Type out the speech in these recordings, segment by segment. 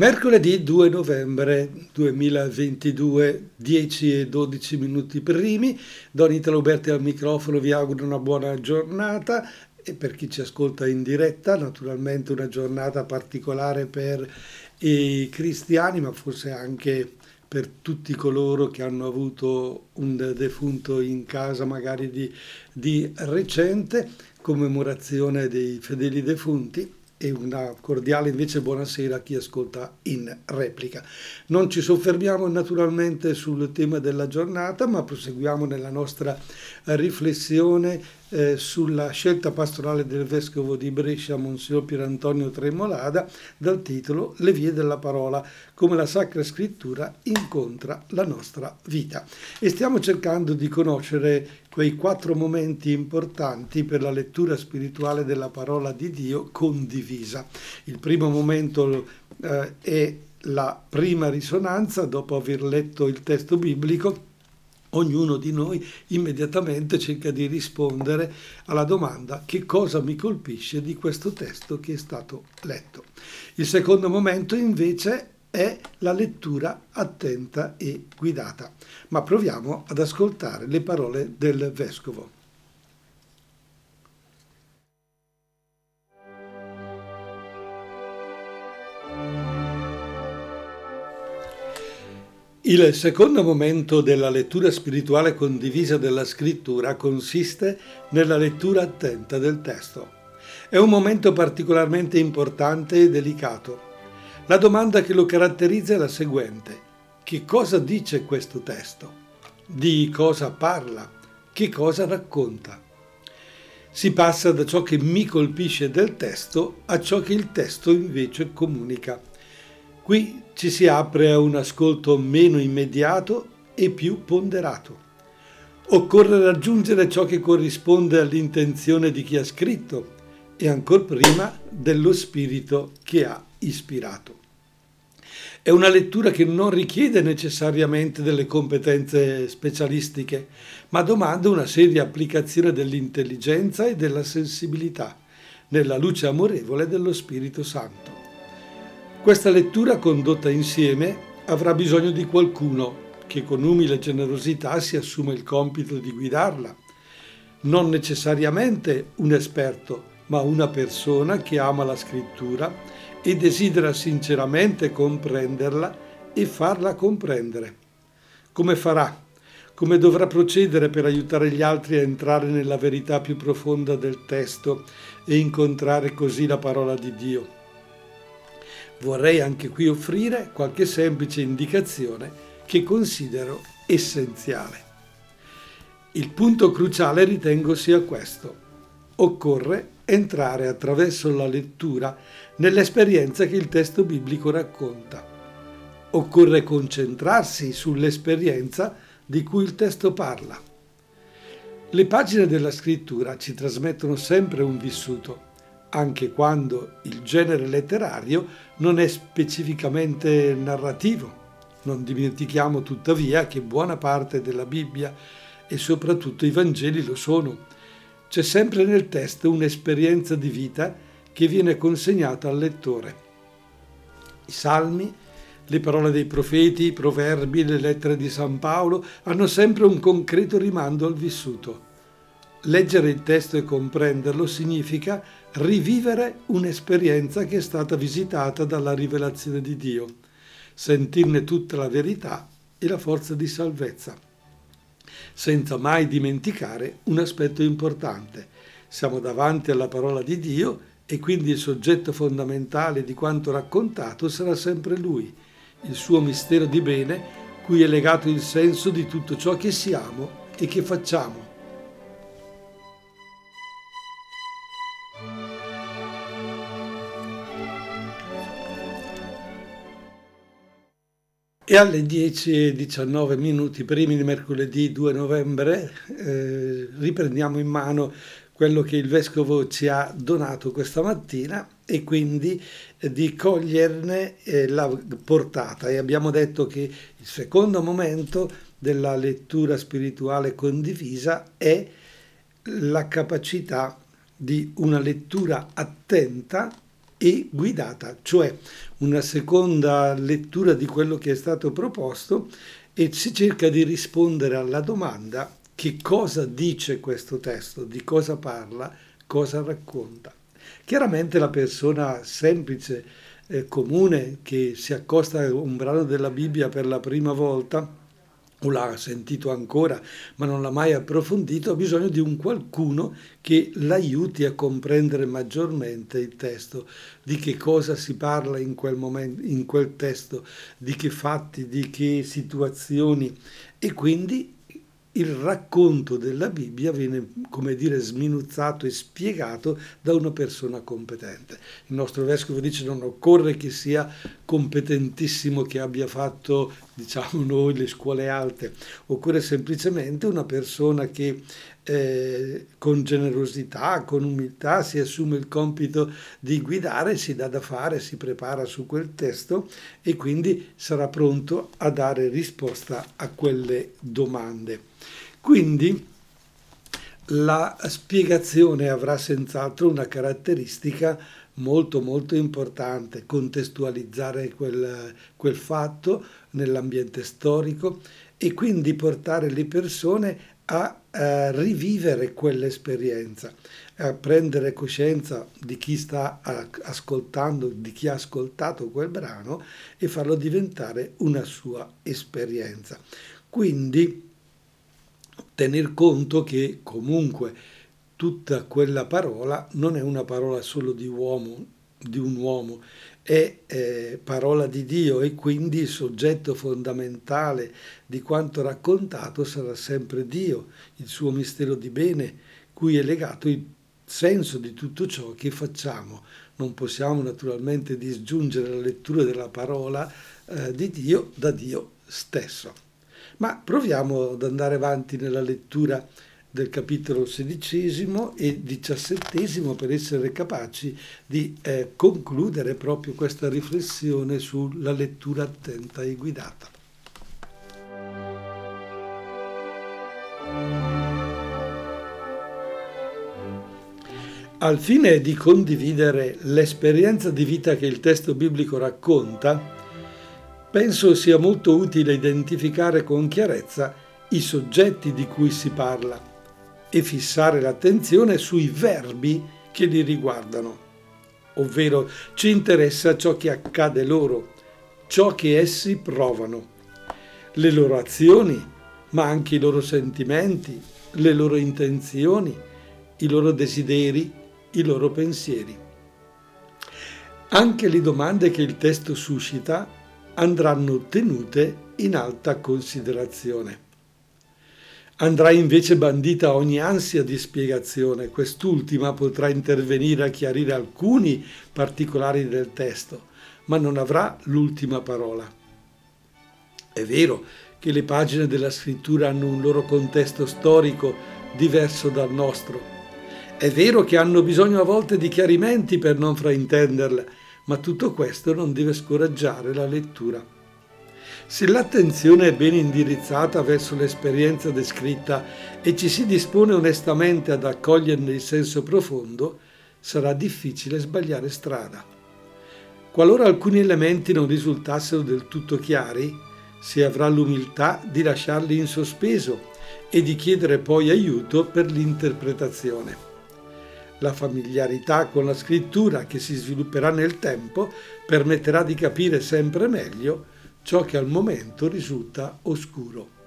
Mercoledì 2 novembre 2022, 10 e 12 minuti primi, Don Italo Berti al microfono, vi auguro una buona giornata. E per chi ci ascolta in diretta, naturalmente una giornata particolare per i cristiani, ma forse anche per tutti coloro che hanno avuto un defunto in casa magari di, di recente, commemorazione dei fedeli defunti e una cordiale invece buonasera a chi ascolta in replica. Non ci soffermiamo naturalmente sul tema della giornata, ma proseguiamo nella nostra riflessione eh, sulla scelta pastorale del vescovo di Brescia, Monsignor Pierantonio Tremolada, dal titolo Le vie della parola, come la Sacra Scrittura incontra la nostra vita. E stiamo cercando di conoscere quei quattro momenti importanti per la lettura spirituale della parola di Dio condivisa. Il primo momento eh, è la prima risonanza dopo aver letto il testo biblico ognuno di noi immediatamente cerca di rispondere alla domanda che cosa mi colpisce di questo testo che è stato letto. Il secondo momento invece è la lettura attenta e guidata. Ma proviamo ad ascoltare le parole del vescovo. Il secondo momento della lettura spirituale condivisa della scrittura consiste nella lettura attenta del testo. È un momento particolarmente importante e delicato. La domanda che lo caratterizza è la seguente. Che cosa dice questo testo? Di cosa parla? Che cosa racconta? Si passa da ciò che mi colpisce del testo a ciò che il testo invece comunica. Qui ci si apre a un ascolto meno immediato e più ponderato. Occorre raggiungere ciò che corrisponde all'intenzione di chi ha scritto e ancor prima dello spirito che ha ispirato. È una lettura che non richiede necessariamente delle competenze specialistiche, ma domanda una seria applicazione dell'intelligenza e della sensibilità, nella luce amorevole dello Spirito Santo. Questa lettura condotta insieme avrà bisogno di qualcuno che con umile generosità si assume il compito di guidarla. Non necessariamente un esperto, ma una persona che ama la scrittura e desidera sinceramente comprenderla e farla comprendere. Come farà? Come dovrà procedere per aiutare gli altri a entrare nella verità più profonda del testo e incontrare così la parola di Dio? vorrei anche qui offrire qualche semplice indicazione che considero essenziale. Il punto cruciale ritengo sia questo. Occorre entrare attraverso la lettura nell'esperienza che il testo biblico racconta. Occorre concentrarsi sull'esperienza di cui il testo parla. Le pagine della scrittura ci trasmettono sempre un vissuto anche quando il genere letterario non è specificamente narrativo. Non dimentichiamo tuttavia che buona parte della Bibbia e soprattutto i Vangeli lo sono. C'è sempre nel testo un'esperienza di vita che viene consegnata al lettore. I salmi, le parole dei profeti, i proverbi, le lettere di San Paolo hanno sempre un concreto rimando al vissuto. Leggere il testo e comprenderlo significa rivivere un'esperienza che è stata visitata dalla rivelazione di Dio, sentirne tutta la verità e la forza di salvezza, senza mai dimenticare un aspetto importante. Siamo davanti alla parola di Dio e quindi il soggetto fondamentale di quanto raccontato sarà sempre Lui, il suo mistero di bene, cui è legato il senso di tutto ciò che siamo e che facciamo. E alle 10.19 minuti primi di mercoledì 2 novembre eh, riprendiamo in mano quello che il Vescovo ci ha donato questa mattina e quindi eh, di coglierne eh, la portata. E abbiamo detto che il secondo momento della lettura spirituale condivisa è la capacità di una lettura attenta e guidata, cioè una seconda lettura di quello che è stato proposto e si cerca di rispondere alla domanda che cosa dice questo testo, di cosa parla, cosa racconta. Chiaramente la persona semplice, eh, comune, che si accosta a un brano della Bibbia per la prima volta, o l'ha sentito ancora ma non l'ha mai approfondito, ha bisogno di un qualcuno che l'aiuti a comprendere maggiormente il testo, di che cosa si parla in quel, momento, in quel testo, di che fatti, di che situazioni? E quindi il racconto della Bibbia viene, come dire, sminuzzato e spiegato da una persona competente. Il nostro vescovo dice non occorre che sia competentissimo, che abbia fatto, diciamo noi, le scuole alte, occorre semplicemente una persona che eh, con generosità, con umiltà si assume il compito di guidare, si dà da fare, si prepara su quel testo e quindi sarà pronto a dare risposta a quelle domande. Quindi la spiegazione avrà senz'altro una caratteristica molto molto importante, contestualizzare quel, quel fatto nell'ambiente storico e quindi portare le persone a, a rivivere quell'esperienza, a prendere coscienza di chi sta ascoltando, di chi ha ascoltato quel brano e farlo diventare una sua esperienza. Quindi tener conto che comunque tutta quella parola non è una parola solo di uomo, di un uomo, è eh, parola di Dio e quindi il soggetto fondamentale di quanto raccontato sarà sempre Dio, il suo mistero di bene, cui è legato il senso di tutto ciò che facciamo. Non possiamo naturalmente disgiungere la lettura della parola eh, di Dio da Dio stesso. Ma proviamo ad andare avanti nella lettura del capitolo sedicesimo e diciassettesimo per essere capaci di eh, concludere proprio questa riflessione sulla lettura attenta e guidata. Al fine di condividere l'esperienza di vita che il testo biblico racconta, penso sia molto utile identificare con chiarezza i soggetti di cui si parla e fissare l'attenzione sui verbi che li riguardano, ovvero ci interessa ciò che accade loro, ciò che essi provano, le loro azioni, ma anche i loro sentimenti, le loro intenzioni, i loro desideri, i loro pensieri. Anche le domande che il testo suscita andranno tenute in alta considerazione. Andrà invece bandita ogni ansia di spiegazione, quest'ultima potrà intervenire a chiarire alcuni particolari del testo, ma non avrà l'ultima parola. È vero che le pagine della scrittura hanno un loro contesto storico diverso dal nostro. È vero che hanno bisogno a volte di chiarimenti per non fraintenderle, ma tutto questo non deve scoraggiare la lettura. Se l'attenzione è ben indirizzata verso l'esperienza descritta e ci si dispone onestamente ad accoglierne il senso profondo, sarà difficile sbagliare strada. Qualora alcuni elementi non risultassero del tutto chiari, si avrà l'umiltà di lasciarli in sospeso e di chiedere poi aiuto per l'interpretazione. La familiarità con la scrittura che si svilupperà nel tempo permetterà di capire sempre meglio ciò che al momento risulta oscuro.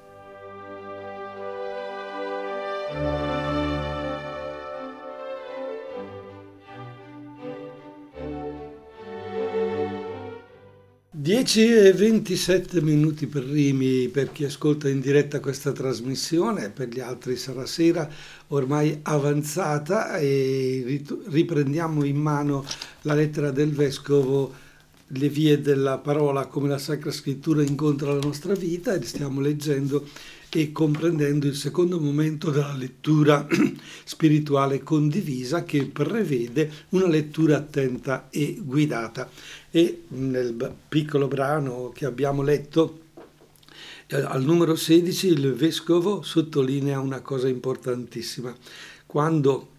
10 e 27 minuti per primi per chi ascolta in diretta questa trasmissione, per gli altri sarà sera ormai avanzata e riprendiamo in mano la lettera del Vescovo, le vie della parola come la Sacra Scrittura incontra la nostra vita e stiamo leggendo e comprendendo il secondo momento della lettura spirituale condivisa che prevede una lettura attenta e guidata. E nel piccolo brano che abbiamo letto, eh, al numero 16, il vescovo sottolinea una cosa importantissima. Quando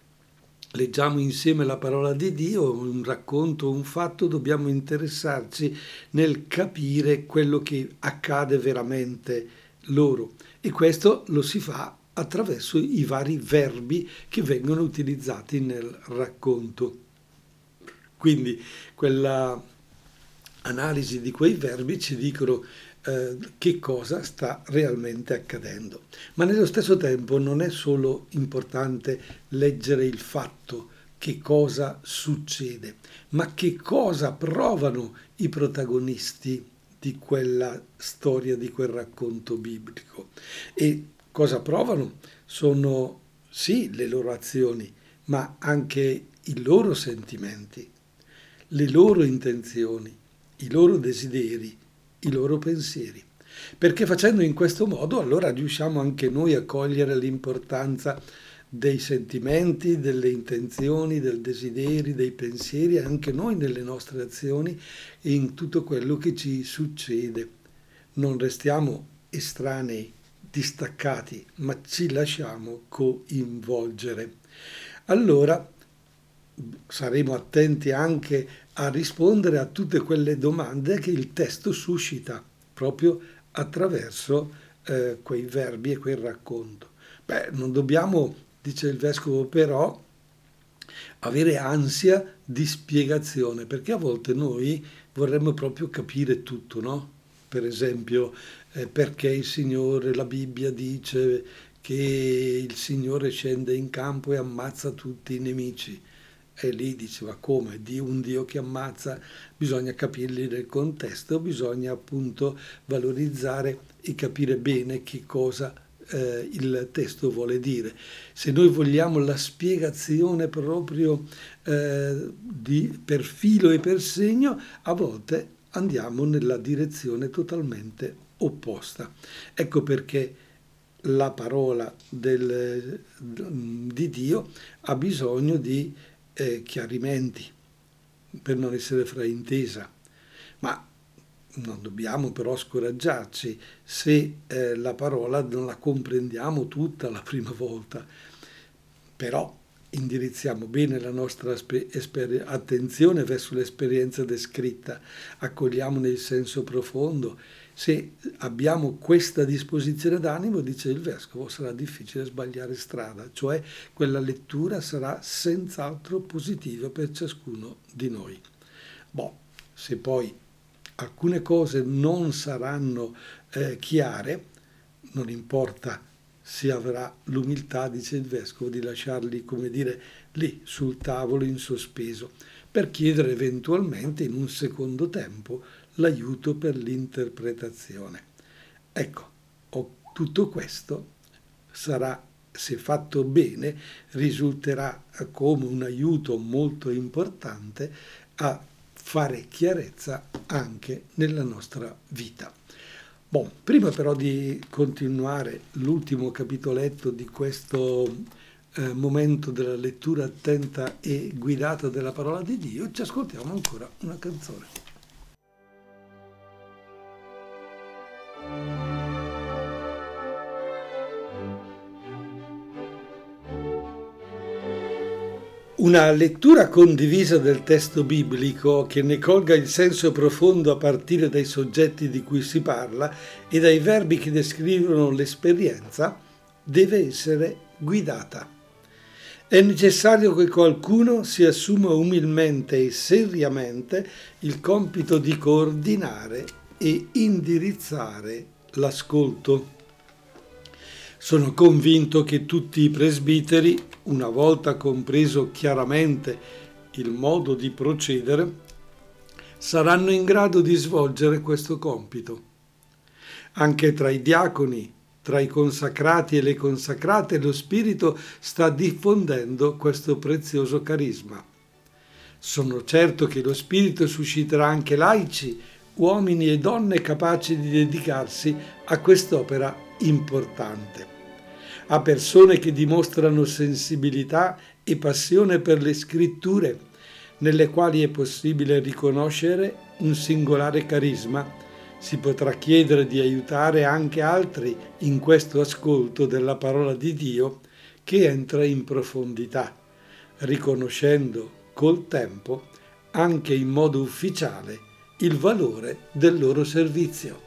leggiamo insieme la parola di Dio, un racconto, un fatto, dobbiamo interessarci nel capire quello che accade veramente loro. E questo lo si fa attraverso i vari verbi che vengono utilizzati nel racconto. Quindi quella analisi di quei verbi ci dicono eh, che cosa sta realmente accadendo. Ma nello stesso tempo non è solo importante leggere il fatto, che cosa succede, ma che cosa provano i protagonisti di quella storia, di quel racconto biblico. E cosa provano? Sono sì le loro azioni, ma anche i loro sentimenti, le loro intenzioni, i loro desideri, i loro pensieri. Perché facendo in questo modo allora riusciamo anche noi a cogliere l'importanza dei sentimenti, delle intenzioni, del desideri, dei pensieri, anche noi nelle nostre azioni e in tutto quello che ci succede. Non restiamo estranei, distaccati, ma ci lasciamo coinvolgere. Allora saremo attenti anche a rispondere a tutte quelle domande che il testo suscita proprio attraverso eh, quei verbi e quel racconto. Beh, non dobbiamo, dice il vescovo, però avere ansia di spiegazione, perché a volte noi vorremmo proprio capire tutto, no? Per esempio, eh, perché il Signore, la Bibbia dice che il Signore scende in campo e ammazza tutti i nemici e lì diceva come di un Dio che ammazza, bisogna capirli nel contesto, bisogna appunto valorizzare e capire bene che cosa eh, il testo vuole dire. Se noi vogliamo la spiegazione proprio eh, di, per filo e per segno, a volte andiamo nella direzione totalmente opposta. Ecco perché la parola del, di Dio ha bisogno di eh, chiarimenti per non essere fraintesa, ma non dobbiamo però scoraggiarci se eh, la parola non la comprendiamo tutta la prima volta, però indirizziamo bene la nostra esper- attenzione verso l'esperienza descritta, accogliamone il senso profondo se abbiamo questa disposizione d'animo, dice il vescovo, sarà difficile sbagliare strada, cioè quella lettura sarà senz'altro positiva per ciascuno di noi. Boh, se poi alcune cose non saranno eh, chiare, non importa si avrà l'umiltà, dice il vescovo, di lasciarli, come dire, lì sul tavolo in sospeso, per chiedere eventualmente in un secondo tempo l'aiuto per l'interpretazione. Ecco, tutto questo sarà, se fatto bene, risulterà come un aiuto molto importante a fare chiarezza anche nella nostra vita. Bon, prima però di continuare l'ultimo capitoletto di questo eh, momento della lettura attenta e guidata della parola di Dio, ci ascoltiamo ancora una canzone. Una lettura condivisa del testo biblico che ne colga il senso profondo a partire dai soggetti di cui si parla e dai verbi che descrivono l'esperienza deve essere guidata. È necessario che qualcuno si assuma umilmente e seriamente il compito di coordinare e indirizzare l'ascolto. Sono convinto che tutti i presbiteri, una volta compreso chiaramente il modo di procedere, saranno in grado di svolgere questo compito. Anche tra i diaconi, tra i consacrati e le consacrate, lo Spirito sta diffondendo questo prezioso carisma. Sono certo che lo Spirito susciterà anche laici, uomini e donne capaci di dedicarsi a quest'opera importante. A persone che dimostrano sensibilità e passione per le scritture, nelle quali è possibile riconoscere un singolare carisma, si potrà chiedere di aiutare anche altri in questo ascolto della parola di Dio che entra in profondità, riconoscendo col tempo anche in modo ufficiale il valore del loro servizio.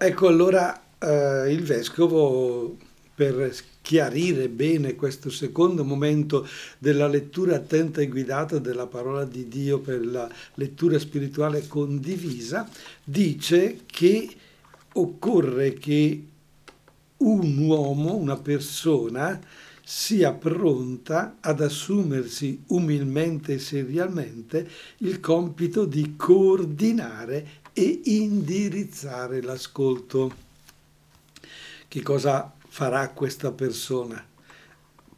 Ecco allora eh, il vescovo per chiarire bene questo secondo momento della lettura attenta e guidata della parola di Dio per la lettura spirituale condivisa, dice che occorre che un uomo, una persona, sia pronta ad assumersi umilmente e seriamente il compito di coordinare e indirizzare l'ascolto. Che cosa farà questa persona?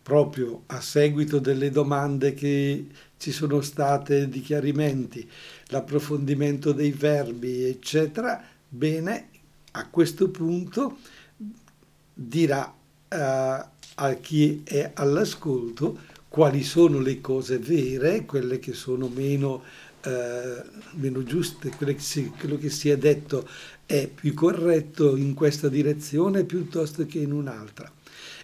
Proprio a seguito delle domande che ci sono state di chiarimenti, l'approfondimento dei verbi, eccetera, bene, a questo punto dirà uh, a chi è all'ascolto quali sono le cose vere, quelle che sono meno eh, meno giuste, quello che, si, quello che si è detto è più corretto in questa direzione piuttosto che in un'altra.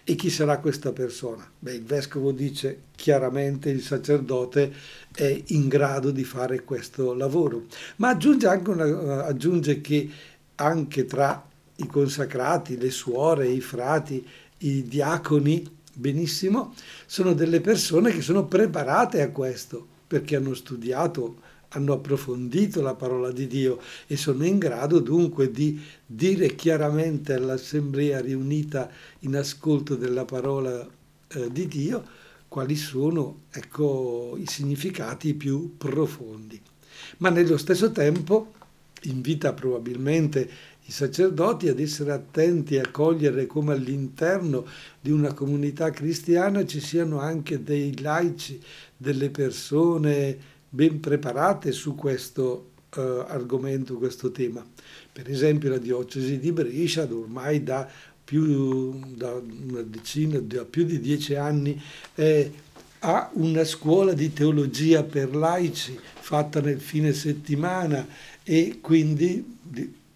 E chi sarà questa persona? Beh, il vescovo dice chiaramente il sacerdote è in grado di fare questo lavoro, ma aggiunge, anche una, aggiunge che anche tra i consacrati, le suore, i frati, i diaconi, benissimo, sono delle persone che sono preparate a questo, perché hanno studiato hanno approfondito la parola di Dio e sono in grado dunque di dire chiaramente all'assemblea riunita in ascolto della parola eh, di Dio quali sono ecco, i significati più profondi. Ma nello stesso tempo invita probabilmente i sacerdoti ad essere attenti a cogliere come all'interno di una comunità cristiana ci siano anche dei laici, delle persone ben preparate su questo uh, argomento, questo tema. Per esempio la diocesi di Brescia ormai da più, da una decina, da più di dieci anni eh, ha una scuola di teologia per laici fatta nel fine settimana e quindi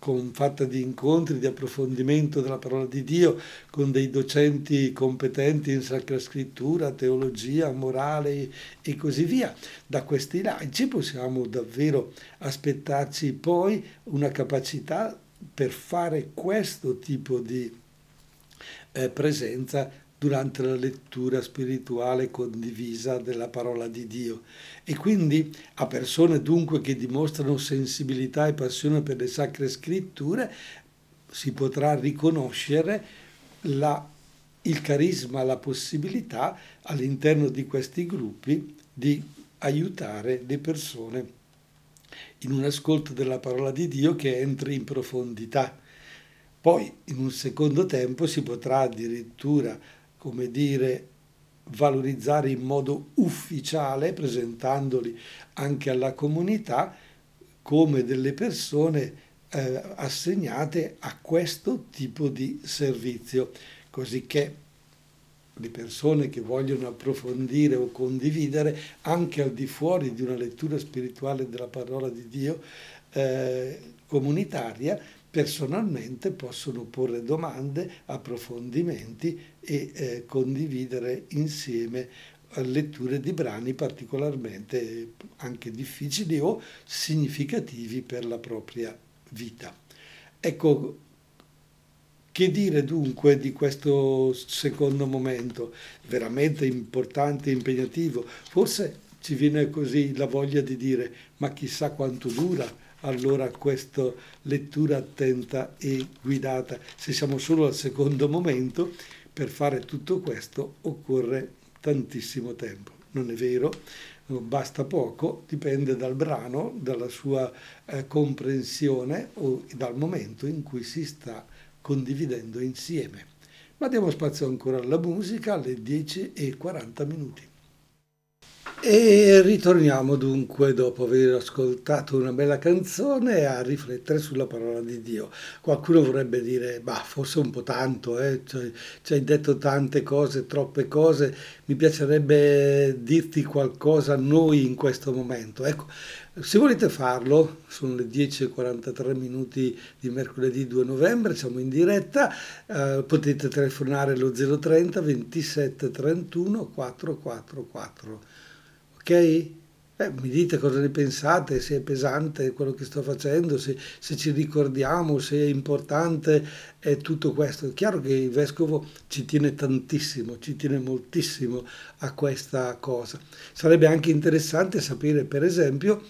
con, fatta di incontri, di approfondimento della parola di Dio, con dei docenti competenti in Sacra Scrittura, teologia, morale e così via. Da questi laici possiamo davvero aspettarci poi una capacità per fare questo tipo di eh, presenza durante la lettura spirituale condivisa della parola di Dio. E quindi a persone dunque che dimostrano sensibilità e passione per le sacre scritture si potrà riconoscere la, il carisma, la possibilità all'interno di questi gruppi di aiutare le persone in un ascolto della parola di Dio che entri in profondità. Poi in un secondo tempo si potrà addirittura come dire, valorizzare in modo ufficiale, presentandoli anche alla comunità come delle persone eh, assegnate a questo tipo di servizio, così che le persone che vogliono approfondire o condividere anche al di fuori di una lettura spirituale della parola di Dio eh, comunitaria personalmente possono porre domande, approfondimenti e eh, condividere insieme letture di brani particolarmente anche difficili o significativi per la propria vita. Ecco, che dire dunque di questo secondo momento, veramente importante e impegnativo? Forse ci viene così la voglia di dire, ma chissà quanto dura allora questa lettura attenta e guidata. Se siamo solo al secondo momento, per fare tutto questo occorre tantissimo tempo. Non è vero, basta poco, dipende dal brano, dalla sua eh, comprensione o dal momento in cui si sta condividendo insieme. Ma diamo spazio ancora alla musica alle 10 e 40 minuti. E ritorniamo dunque, dopo aver ascoltato una bella canzone, a riflettere sulla parola di Dio. Qualcuno vorrebbe dire, bah, forse un po' tanto, eh? cioè, ci hai detto tante cose, troppe cose, mi piacerebbe dirti qualcosa a noi in questo momento. Ecco, se volete farlo, sono le 10.43 minuti di mercoledì 2 novembre, siamo in diretta, eh, potete telefonare allo 030 27 31 444 ok? Eh, mi dite cosa ne pensate, se è pesante quello che sto facendo, se, se, ci ricordiamo, se è importante è tutto questo. È chiaro che il vescovo ci tiene tantissimo, ci tiene moltissimo a questa cosa. Sarebbe anche interessante sapere, per esempio,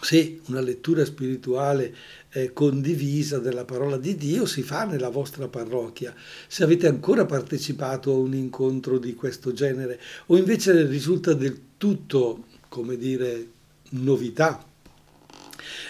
se una lettura spirituale eh, condivisa della parola di Dio si fa nella vostra parrocchia, se avete ancora partecipato a un incontro di questo genere o invece risulta del tutto, come dire, novità.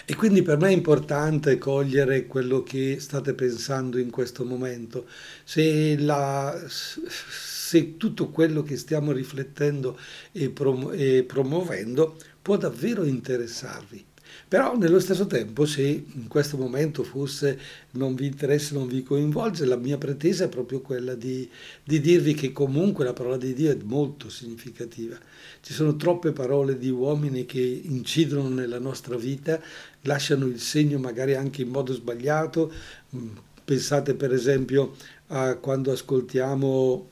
E quindi per me è importante cogliere quello che state pensando in questo momento. Se, la, se tutto quello che stiamo riflettendo e, prom- promuovendo può davvero interessarvi. Però nello stesso tempo, se in questo momento fosse non vi interessa, non vi coinvolge, la mia pretesa è proprio quella di, di dirvi che comunque la parola di Dio è molto significativa. Ci sono troppe parole di uomini che incidono nella nostra vita, lasciano il segno magari anche in modo sbagliato. Mm, pensate per esempio a quando ascoltiamo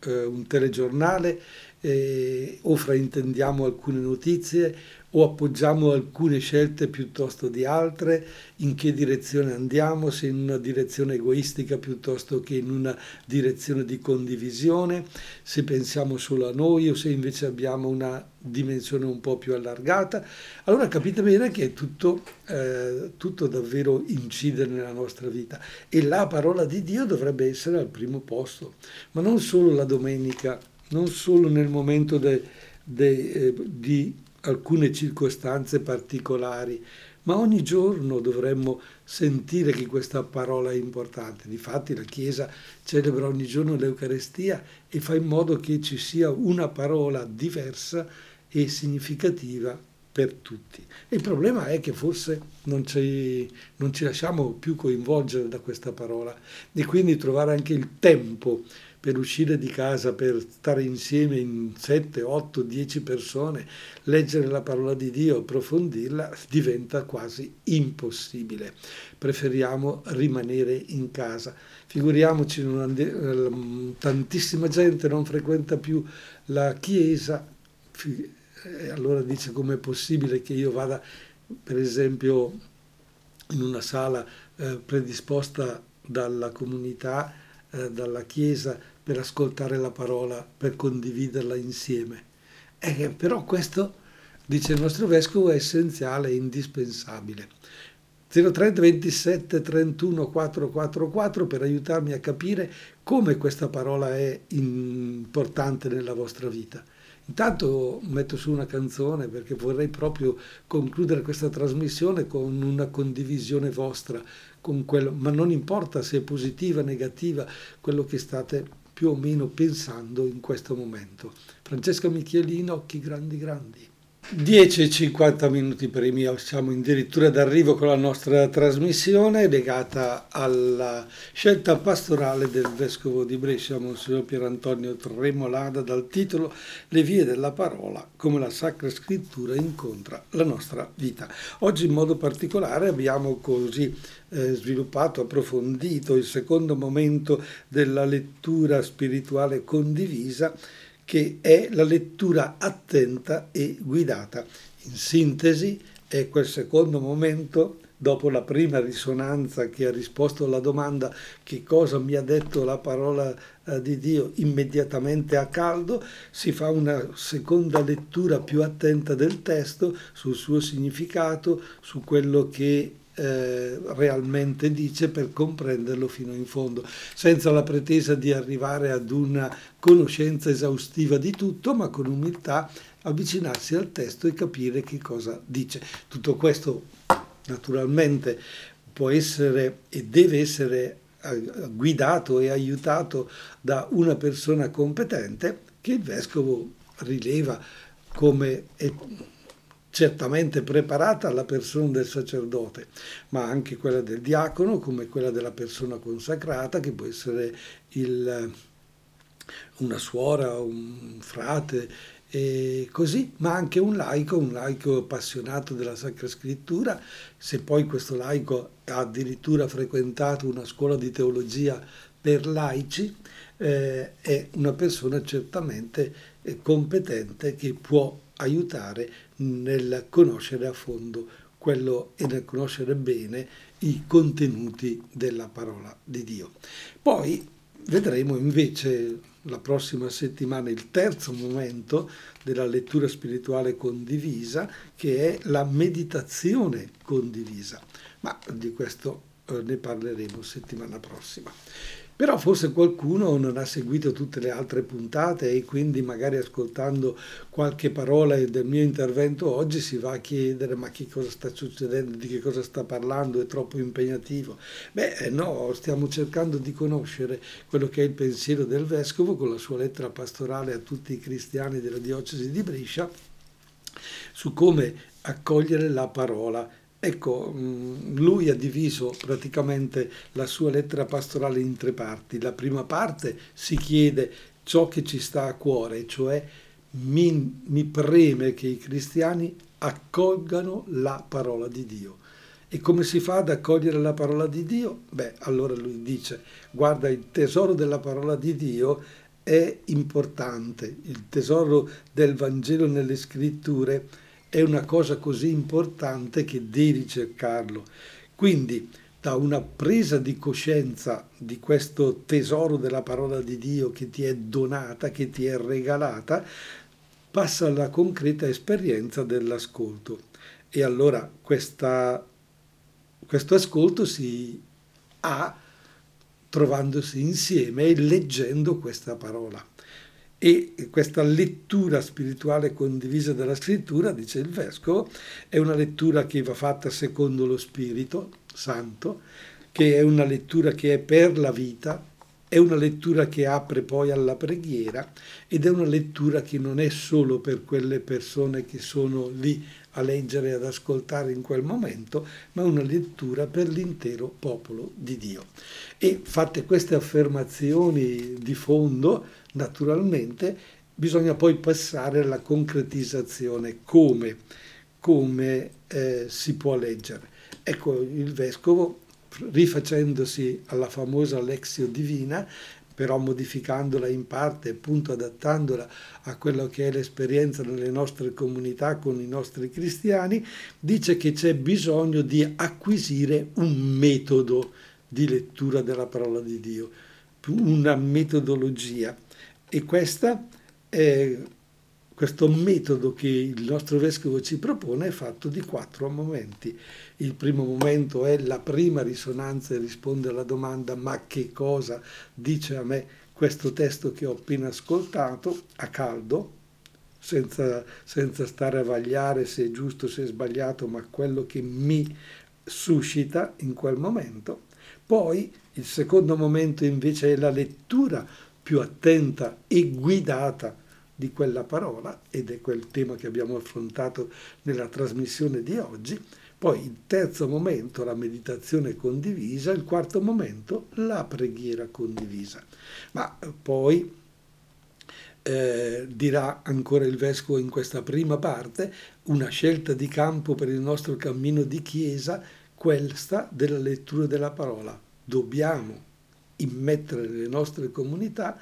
eh, un telegiornale eh, o fraintendiamo alcune notizie o appoggiamo alcune scelte piuttosto di altre, in che direzione andiamo, se in una direzione egoistica piuttosto che in una direzione di condivisione, se pensiamo solo a noi o se invece abbiamo una dimensione un po' più allargata. Allora capite bene che tutto, eh, tutto davvero incide nella nostra vita. E la parola di Dio dovrebbe essere al primo posto, ma non solo la domenica, non solo nel momento de, de, eh, di alcune circostanze particolari, ma ogni giorno dovremmo sentire che questa parola è importante. Difatti la Chiesa celebra ogni giorno l'Eucarestia e fa in modo che ci sia una parola diversa e significativa per tutti. Il problema è che forse non ci, non ci lasciamo più coinvolgere da questa parola e quindi trovare anche il tempo per uscire di casa, per stare insieme in 7, 8, 10 persone, leggere la parola di Dio, approfondirla, diventa quasi impossibile. Preferiamo rimanere in casa. Figuriamoci, ehm, tantissima gente non frequenta più la chiesa, e allora dice com'è possibile che io vada, per esempio, in una sala eh, predisposta dalla comunità, eh, dalla chiesa, per ascoltare la parola, per condividerla insieme. E però questo, dice il nostro vescovo, è essenziale e indispensabile. 030 27 31 444 per aiutarmi a capire come questa parola è importante nella vostra vita. Intanto metto su una canzone perché vorrei proprio concludere questa trasmissione con una condivisione vostra, con quello, ma non importa se è positiva o negativa quello che state più o meno pensando in questo momento. Francesca Michielino, Occhi Grandi Grandi. 10 e 50 minuti primi, siamo addirittura d'arrivo con la nostra trasmissione legata alla scelta pastorale del Vescovo di Brescia, Monsignor Pier Antonio Tremolada, dal titolo Le vie della parola, come la Sacra Scrittura incontra la nostra vita. Oggi in modo particolare abbiamo così eh, sviluppato, approfondito il secondo momento della lettura spirituale condivisa che è la lettura attenta e guidata. In sintesi, è quel secondo momento, dopo la prima risonanza che ha risposto alla domanda che cosa mi ha detto la parola eh, di Dio immediatamente a caldo, si fa una seconda lettura più attenta del testo sul suo significato, su quello che eh, realmente dice per comprenderlo fino in fondo, senza la pretesa di arrivare ad una conoscenza esaustiva di tutto, ma con umiltà avvicinarsi al testo e capire che cosa dice. Tutto questo naturalmente può essere e deve essere eh, guidato e aiutato da una persona competente che il vescovo rileva come è certamente preparata la persona del sacerdote, ma anche quella del diacono, come quella della persona consacrata, che può essere il, una suora, un frate, e così, ma anche un laico, un laico appassionato della Sacra Scrittura, se poi questo laico ha addirittura frequentato una scuola di teologia per laici, eh, è una persona certamente eh, competente che può aiutare nel conoscere a fondo quello e nel conoscere bene i contenuti della parola di Dio. Poi vedremo invece la prossima settimana il terzo momento della lettura spirituale condivisa che è la meditazione condivisa, ma di questo ne parleremo settimana prossima. Però forse qualcuno non ha seguito tutte le altre puntate e quindi magari ascoltando qualche parola del mio intervento oggi si va a chiedere ma che cosa sta succedendo, di che cosa sta parlando, è troppo impegnativo. Beh eh, no, stiamo cercando di conoscere quello che è il pensiero del Vescovo con la sua lettera pastorale a tutti i cristiani della diocesi di Brescia su come accogliere la parola Ecco, mm, lui ha diviso praticamente la sua lettera pastorale in tre parti. La prima parte si chiede ciò che ci sta a cuore, cioè mi, mi preme che i cristiani accolgano la parola di Dio. E come si fa ad accogliere la parola di Dio? Beh, allora lui dice, guarda, il tesoro della parola di Dio è importante, il tesoro del Vangelo nelle scritture è una cosa così importante che devi cercarlo. Quindi da una presa di coscienza di questo tesoro della parola di Dio che ti è donata, che ti è regalata, passa alla concreta esperienza dell'ascolto. E allora questa, questo ascolto si ha trovandosi insieme e leggendo questa parola. E questa lettura spirituale condivisa dalla scrittura, dice il vescovo, è una lettura che va fatta secondo lo Spirito Santo, che è una lettura che è per la vita, è una lettura che apre poi alla preghiera ed è una lettura che non è solo per quelle persone che sono lì a leggere e ad ascoltare in quel momento, ma una lettura per l'intero popolo di Dio. E fatte queste affermazioni di fondo, Naturalmente bisogna poi passare alla concretizzazione, come, come eh, si può leggere. Ecco, il vescovo, rifacendosi alla famosa Lexio Divina, però modificandola in parte, appunto adattandola a quello che è l'esperienza nelle nostre comunità con i nostri cristiani, dice che c'è bisogno di acquisire un metodo di lettura della parola di Dio, una metodologia. E questa è, questo metodo che il nostro vescovo ci propone è fatto di quattro momenti. Il primo momento è la prima risonanza e risponde alla domanda ma che cosa dice a me questo testo che ho appena ascoltato a caldo, senza, senza stare a vagliare se è giusto, se è sbagliato, ma quello che mi suscita in quel momento. Poi il secondo momento invece è la lettura più attenta e guidata di quella parola, ed è quel tema che abbiamo affrontato nella trasmissione di oggi. Poi il terzo momento, la meditazione condivisa, il quarto momento, la preghiera condivisa. Ma poi eh, dirà ancora il Vescovo in questa prima parte, una scelta di campo per il nostro cammino di Chiesa, questa della lettura della parola. Dobbiamo immettere nelle nostre comunità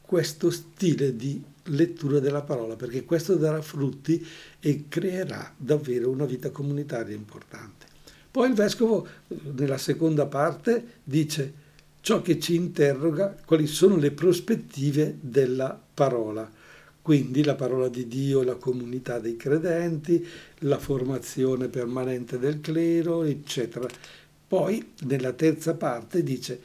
questo stile di lettura della parola, perché questo darà frutti e creerà davvero una vita comunitaria importante. Poi il vescovo, nella seconda parte, dice ciò che ci interroga, quali sono le prospettive della parola. Quindi la parola di Dio, la comunità dei credenti, la formazione permanente del clero, eccetera. Poi, nella terza parte, dice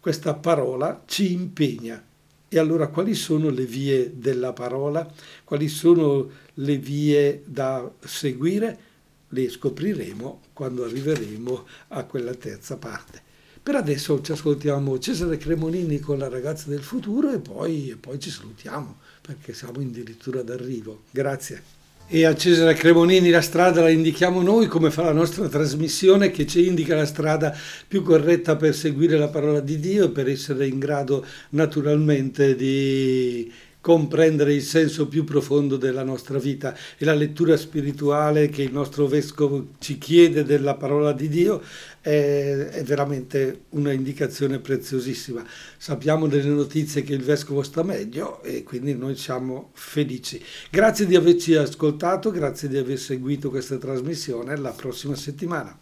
questa parola ci impegna. E allora quali sono le vie della parola? Quali sono le vie da seguire? Le scopriremo quando arriveremo a quella terza parte. Per adesso ci ascoltiamo Cesare Cremonini con la ragazza del futuro e poi, e poi ci salutiamo perché siamo addirittura d'arrivo. Grazie. E a Cesare Cremonini la strada la indichiamo noi come fa la nostra trasmissione che ci indica la strada più corretta per seguire la parola di Dio e per essere in grado naturalmente di comprendere il senso più profondo della nostra vita. E la spirituale che il nostro vescovo ci chiede della parola di Dio è, veramente una indicazione preziosissima. Sappiamo delle notizie che il vescovo sta meglio e quindi noi siamo felici. Grazie di averci ascoltato, grazie di aver seguito questa trasmissione, alla prossima settimana.